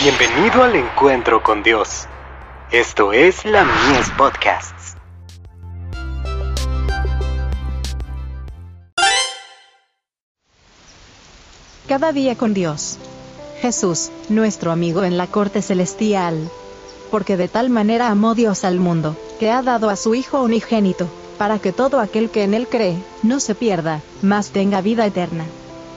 Bienvenido al encuentro con Dios. Esto es la Mies Podcasts. Cada día con Dios. Jesús, nuestro amigo en la corte celestial. Porque de tal manera amó Dios al mundo, que ha dado a su Hijo unigénito, para que todo aquel que en él cree, no se pierda, mas tenga vida eterna.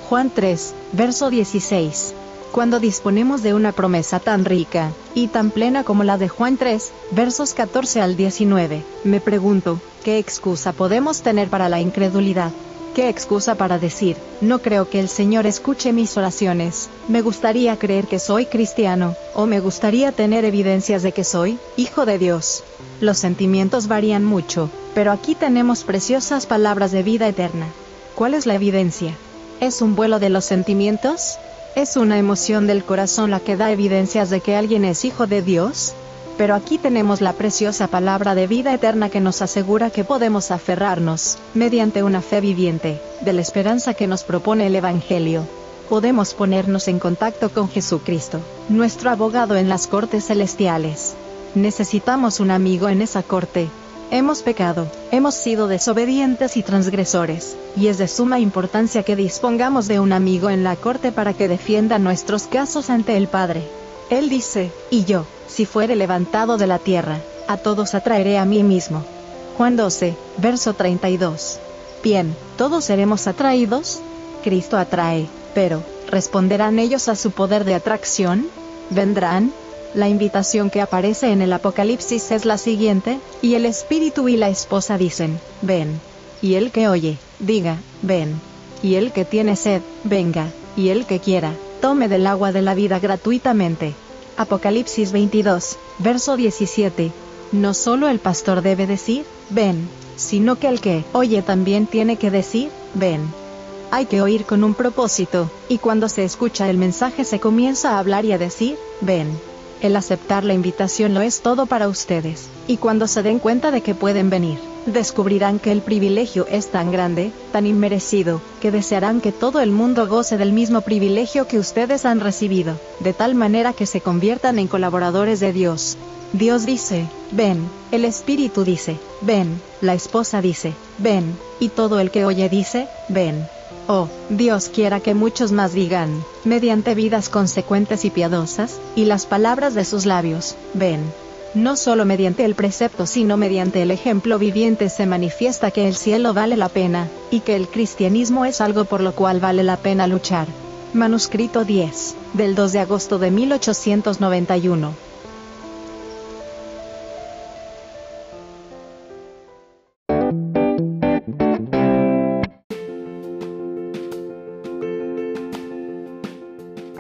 Juan 3, verso 16. Cuando disponemos de una promesa tan rica, y tan plena como la de Juan 3, versos 14 al 19, me pregunto, ¿qué excusa podemos tener para la incredulidad? ¿Qué excusa para decir, no creo que el Señor escuche mis oraciones, me gustaría creer que soy cristiano, o me gustaría tener evidencias de que soy, hijo de Dios? Los sentimientos varían mucho, pero aquí tenemos preciosas palabras de vida eterna. ¿Cuál es la evidencia? ¿Es un vuelo de los sentimientos? ¿Es una emoción del corazón la que da evidencias de que alguien es hijo de Dios? Pero aquí tenemos la preciosa palabra de vida eterna que nos asegura que podemos aferrarnos, mediante una fe viviente, de la esperanza que nos propone el Evangelio. Podemos ponernos en contacto con Jesucristo, nuestro abogado en las cortes celestiales. Necesitamos un amigo en esa corte. Hemos pecado, hemos sido desobedientes y transgresores, y es de suma importancia que dispongamos de un amigo en la corte para que defienda nuestros casos ante el Padre. Él dice, y yo, si fuere levantado de la tierra, a todos atraeré a mí mismo. Juan 12, verso 32. Bien, ¿todos seremos atraídos? Cristo atrae, pero, ¿responderán ellos a su poder de atracción? ¿Vendrán? La invitación que aparece en el Apocalipsis es la siguiente, y el Espíritu y la esposa dicen, ven. Y el que oye, diga, ven. Y el que tiene sed, venga. Y el que quiera, tome del agua de la vida gratuitamente. Apocalipsis 22, verso 17. No solo el pastor debe decir, ven, sino que el que oye también tiene que decir, ven. Hay que oír con un propósito, y cuando se escucha el mensaje se comienza a hablar y a decir, ven. El aceptar la invitación lo es todo para ustedes, y cuando se den cuenta de que pueden venir, descubrirán que el privilegio es tan grande, tan inmerecido, que desearán que todo el mundo goce del mismo privilegio que ustedes han recibido, de tal manera que se conviertan en colaboradores de Dios. Dios dice, ven, el Espíritu dice, ven, la esposa dice, ven, y todo el que oye dice, ven. Oh, Dios quiera que muchos más digan, mediante vidas consecuentes y piadosas, y las palabras de sus labios, ven. No solo mediante el precepto sino mediante el ejemplo viviente se manifiesta que el cielo vale la pena, y que el cristianismo es algo por lo cual vale la pena luchar. Manuscrito 10, del 2 de agosto de 1891.